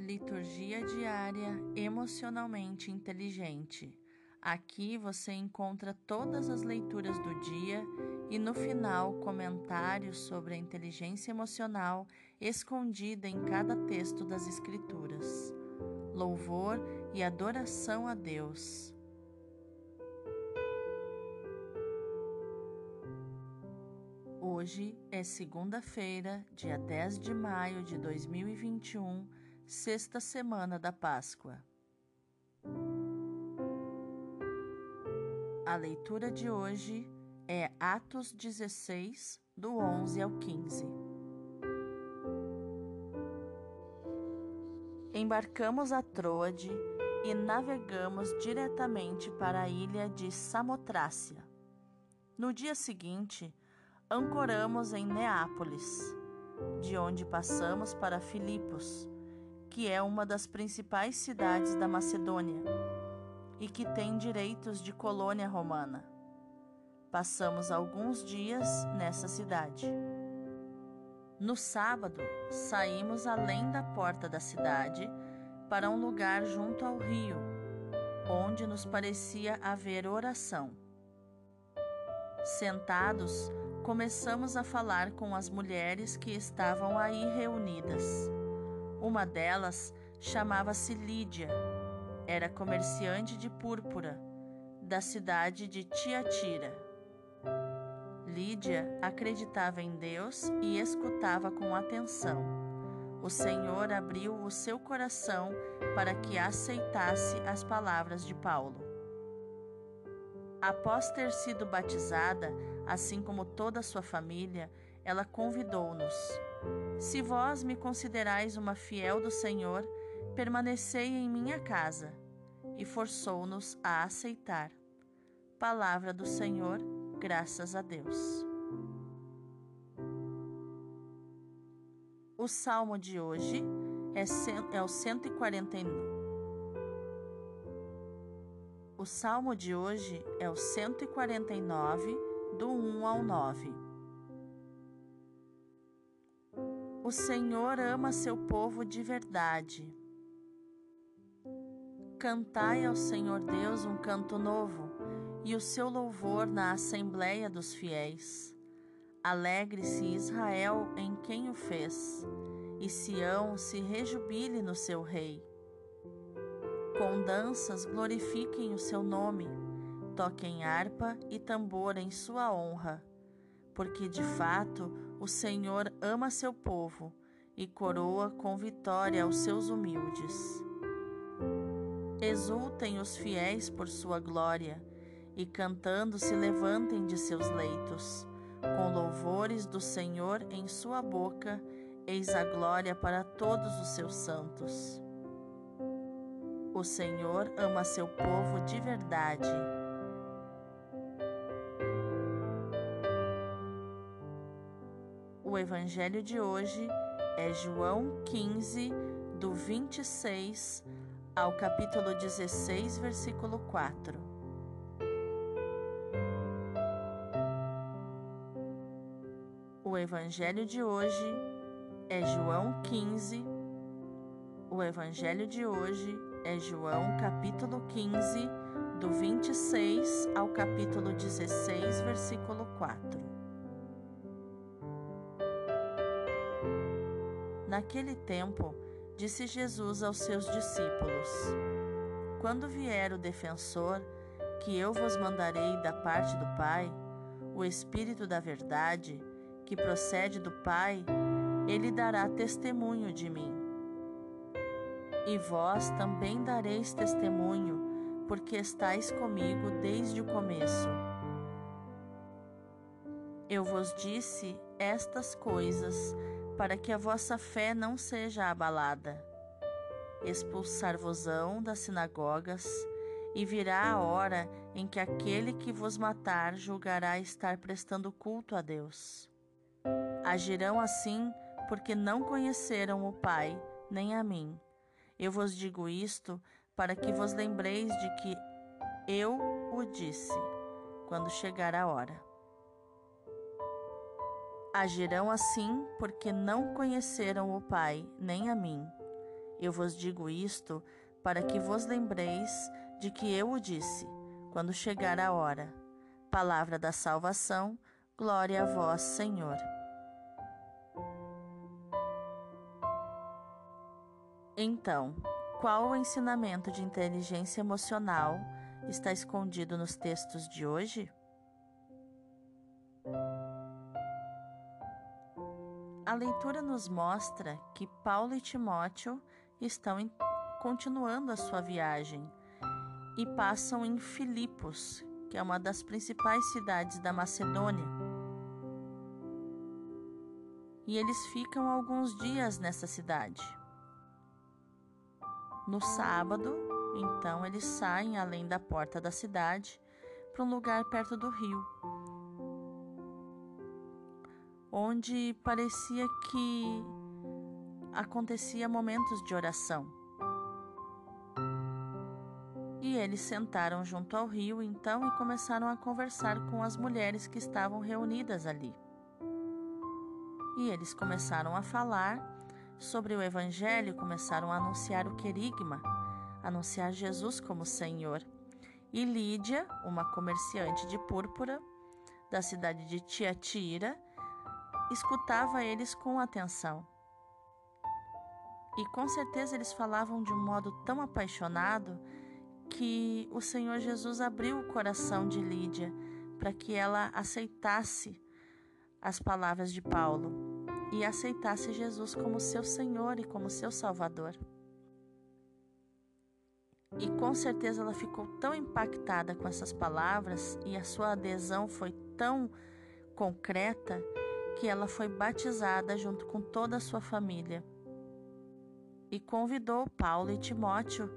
Liturgia diária emocionalmente inteligente. Aqui você encontra todas as leituras do dia e no final comentários sobre a inteligência emocional escondida em cada texto das Escrituras. Louvor e adoração a Deus. Hoje é segunda-feira, dia 10 de maio de 2021, sexta semana da Páscoa. A leitura de hoje é Atos 16, do 11 ao 15. Embarcamos a Troade e navegamos diretamente para a ilha de Samotrácia. No dia seguinte, ancoramos em Neápolis, de onde passamos para Filipos, que é uma das principais cidades da Macedônia e que tem direitos de colônia romana. Passamos alguns dias nessa cidade. No sábado, saímos além da porta da cidade para um lugar junto ao rio, onde nos parecia haver oração. Sentados, começamos a falar com as mulheres que estavam aí reunidas. Uma delas chamava-se Lídia, era comerciante de púrpura, da cidade de Tiatira. Lídia acreditava em Deus e escutava com atenção. O Senhor abriu o seu coração para que aceitasse as palavras de Paulo. Após ter sido batizada, assim como toda a sua família, ela convidou-nos: Se vós me considerais uma fiel do Senhor, permanecei em minha casa. E forçou-nos a aceitar. Palavra do Senhor Graças a Deus. O salmo de hoje é, é o 149. O salmo de hoje é o 149, do 1 ao 9. O Senhor ama seu povo de verdade. Cantai ao Senhor Deus um canto novo e o seu louvor na Assembleia dos Fiéis. Alegre-se Israel em quem o fez, e Sião se rejubile no seu Rei. Com danças glorifiquem o seu nome, toquem harpa e tambor em sua honra, porque de fato o Senhor ama seu povo e coroa com vitória os seus humildes. Exultem os fiéis por sua glória e cantando se levantem de seus leitos. Com louvores do Senhor em sua boca, eis a glória para todos os seus santos. O Senhor ama seu povo de verdade. O evangelho de hoje é João 15, do 26 ao capítulo 16, versículo 4. O evangelho de hoje é João 15. O evangelho de hoje é João capítulo 15, do 26 ao capítulo 16, versículo 4. Naquele tempo, disse Jesus aos seus discípulos: Quando vier o defensor, que eu vos mandarei da parte do Pai, o Espírito da Verdade, que procede do Pai, ele dará testemunho de mim. E vós também dareis testemunho, porque estáis comigo desde o começo. Eu vos disse estas coisas para que a vossa fé não seja abalada. Expulsar-vos-ão das sinagogas, e virá a hora em que aquele que vos matar julgará estar prestando culto a Deus. Agirão assim porque não conheceram o Pai, nem a mim. Eu vos digo isto para que vos lembreis de que eu o disse, quando chegar a hora. Agirão assim porque não conheceram o Pai, nem a mim. Eu vos digo isto para que vos lembreis de que eu o disse, quando chegar a hora. Palavra da salvação, glória a vós, Senhor. Então, qual o ensinamento de inteligência emocional está escondido nos textos de hoje? A leitura nos mostra que Paulo e Timóteo estão em, continuando a sua viagem e passam em Filipos, que é uma das principais cidades da Macedônia. E eles ficam alguns dias nessa cidade. No sábado, então, eles saem além da porta da cidade para um lugar perto do rio, onde parecia que acontecia momentos de oração. E eles sentaram junto ao rio então e começaram a conversar com as mulheres que estavam reunidas ali. E eles começaram a falar sobre o Evangelho, começaram a anunciar o querigma, anunciar Jesus como Senhor. E Lídia, uma comerciante de púrpura da cidade de Tiatira, escutava eles com atenção. E com certeza eles falavam de um modo tão apaixonado que o Senhor Jesus abriu o coração de Lídia para que ela aceitasse as palavras de Paulo e aceitasse Jesus como seu Senhor e como seu Salvador. E com certeza ela ficou tão impactada com essas palavras e a sua adesão foi tão concreta que ela foi batizada junto com toda a sua família. E convidou Paulo e Timóteo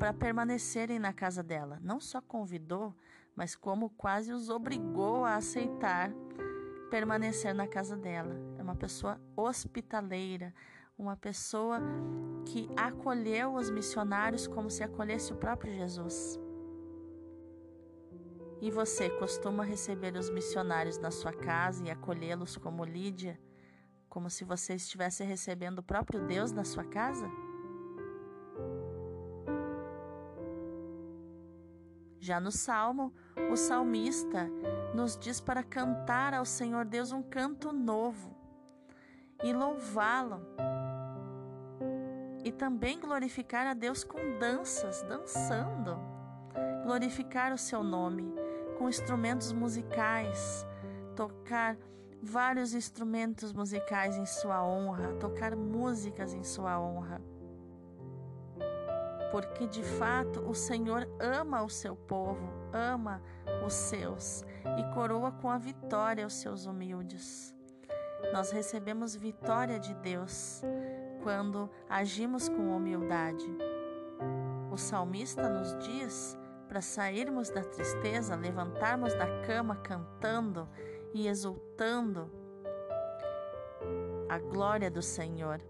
para permanecerem na casa dela. Não só convidou, mas como quase os obrigou a aceitar permanecer na casa dela. É uma pessoa hospitaleira, uma pessoa que acolheu os missionários como se acolhesse o próprio Jesus. E você costuma receber os missionários na sua casa e acolhê-los como Lídia, como se você estivesse recebendo o próprio Deus na sua casa? Já no Salmo, o salmista nos diz para cantar ao Senhor Deus um canto novo e louvá-lo. E também glorificar a Deus com danças, dançando. Glorificar o seu nome com instrumentos musicais, tocar vários instrumentos musicais em sua honra, tocar músicas em sua honra. Porque de fato o Senhor ama o seu povo, ama os seus e coroa com a vitória os seus humildes. Nós recebemos vitória de Deus quando agimos com humildade. O salmista nos diz para sairmos da tristeza, levantarmos da cama cantando e exultando a glória do Senhor.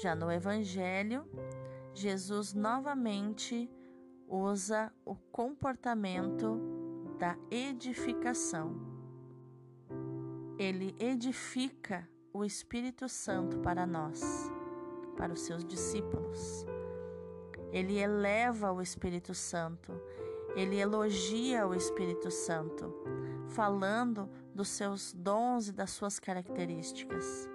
Já no Evangelho, Jesus novamente usa o comportamento da edificação. Ele edifica o Espírito Santo para nós, para os seus discípulos. Ele eleva o Espírito Santo, ele elogia o Espírito Santo, falando dos seus dons e das suas características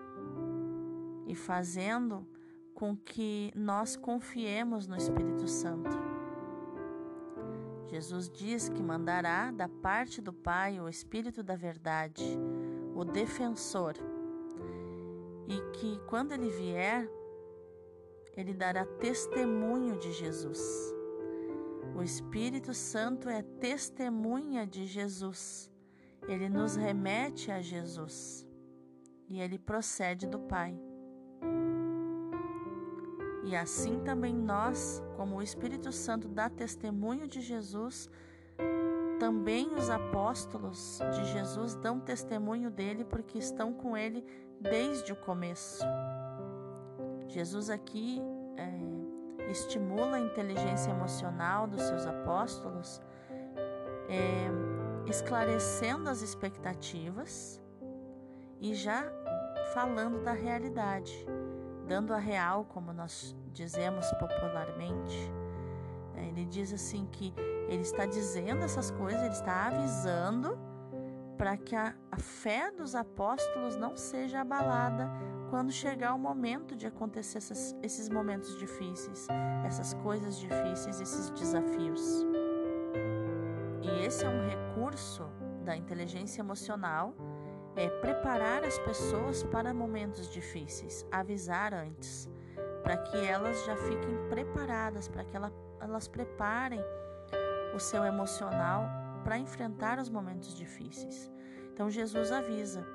e fazendo com que nós confiemos no Espírito Santo. Jesus diz que mandará da parte do Pai o Espírito da Verdade, o defensor, e que quando ele vier, ele dará testemunho de Jesus. O Espírito Santo é testemunha de Jesus. Ele nos remete a Jesus e ele procede do Pai. E assim também nós, como o Espírito Santo dá testemunho de Jesus, também os apóstolos de Jesus dão testemunho dele porque estão com ele desde o começo. Jesus aqui é, estimula a inteligência emocional dos seus apóstolos, é, esclarecendo as expectativas e já falando da realidade, dando a real, como nós dizemos popularmente. Ele diz assim que ele está dizendo essas coisas, ele está avisando para que a, a, fé dos apóstolos não seja abalada quando chegar o momento de acontecer essas, esses momentos difíceis, essas coisas difíceis, esses desafios. E esse é um recurso da inteligência emocional, é preparar as pessoas para momentos difíceis, avisar antes, para que elas já fiquem preparadas, para que ela, elas preparem o seu emocional para enfrentar os momentos difíceis. Então Jesus avisa: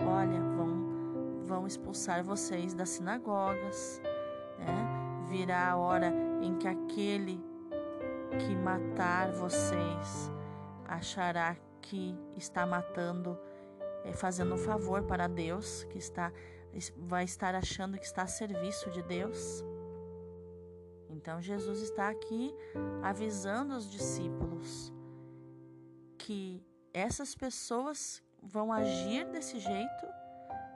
olha, vão, vão expulsar vocês das sinagogas, né? virá a hora em que aquele que matar vocês achará que está matando, é, fazendo um favor para Deus, que está vai estar achando que está a serviço de Deus. Então Jesus está aqui avisando os discípulos que essas pessoas vão agir desse jeito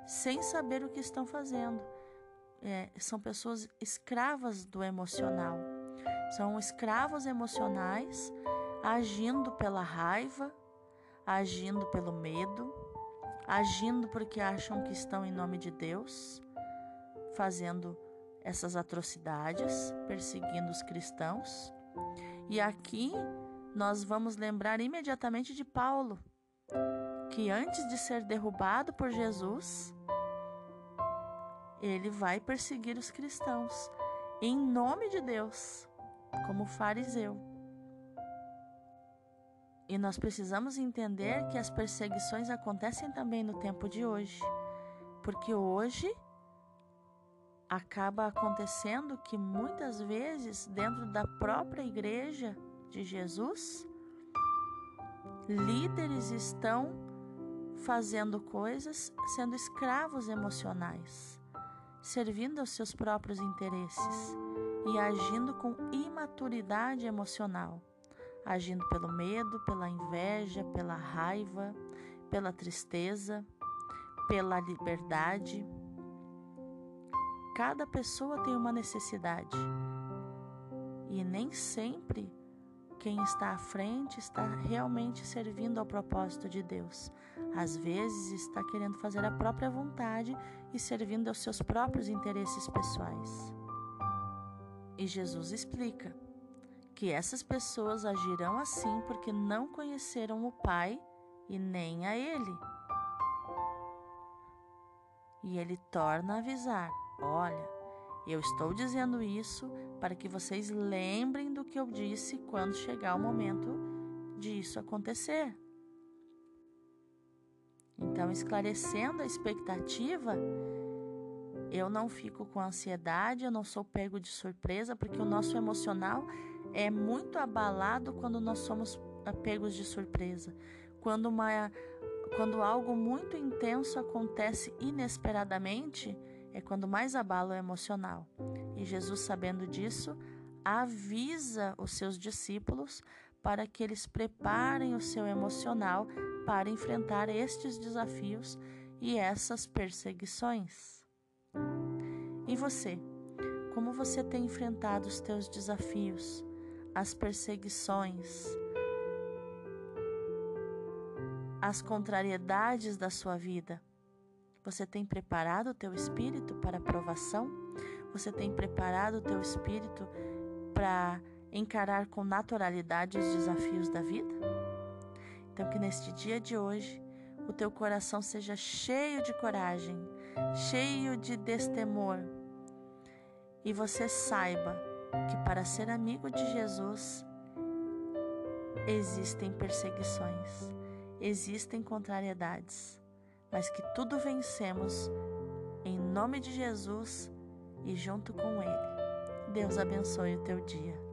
sem saber o que estão fazendo. É, são pessoas escravas do emocional. São escravos emocionais agindo pela raiva, agindo pelo medo, agindo porque acham que estão em nome de Deus, fazendo essas atrocidades, perseguindo os cristãos. E aqui nós vamos lembrar imediatamente de Paulo, que antes de ser derrubado por Jesus, ele vai perseguir os cristãos em nome de Deus, como fariseu. E nós precisamos entender que as perseguições acontecem também no tempo de hoje, porque hoje acaba acontecendo que muitas vezes dentro da própria igreja de Jesus, líderes estão fazendo coisas, sendo escravos emocionais, servindo aos seus próprios interesses e agindo com imaturidade emocional, agindo pelo medo, pela inveja, pela raiva, pela tristeza, pela liberdade. Cada pessoa tem uma necessidade e nem sempre quem está à frente está realmente servindo ao propósito de Deus. Às vezes está querendo fazer a própria vontade e servindo aos seus próprios interesses pessoais. E Jesus explica que essas pessoas agirão assim porque não conheceram o Pai e nem a Ele. E ele torna a avisar: olha, eu estou dizendo isso para que vocês lembrem do que eu disse quando chegar o momento de isso acontecer. Então, esclarecendo a expectativa, eu não fico com ansiedade, eu não sou pego de surpresa, porque o nosso emocional é muito abalado quando nós somos pegos de surpresa. Quando, uma, quando algo muito intenso acontece inesperadamente, é quando mais abala o emocional. E Jesus, sabendo disso, avisa os seus discípulos para que eles preparem o seu emocional para enfrentar estes desafios e essas perseguições. E você? Como você tem enfrentado os teus desafios, as perseguições, as contrariedades da sua vida? Você tem preparado o teu espírito para a provação? Você tem preparado o teu espírito para encarar com naturalidade os desafios da vida? Então, que neste dia de hoje o teu coração seja cheio de coragem, cheio de destemor, e você saiba que para ser amigo de Jesus existem perseguições, existem contrariedades mas que tudo vencemos em nome de Jesus e junto com Ele. Deus abençoe o teu dia.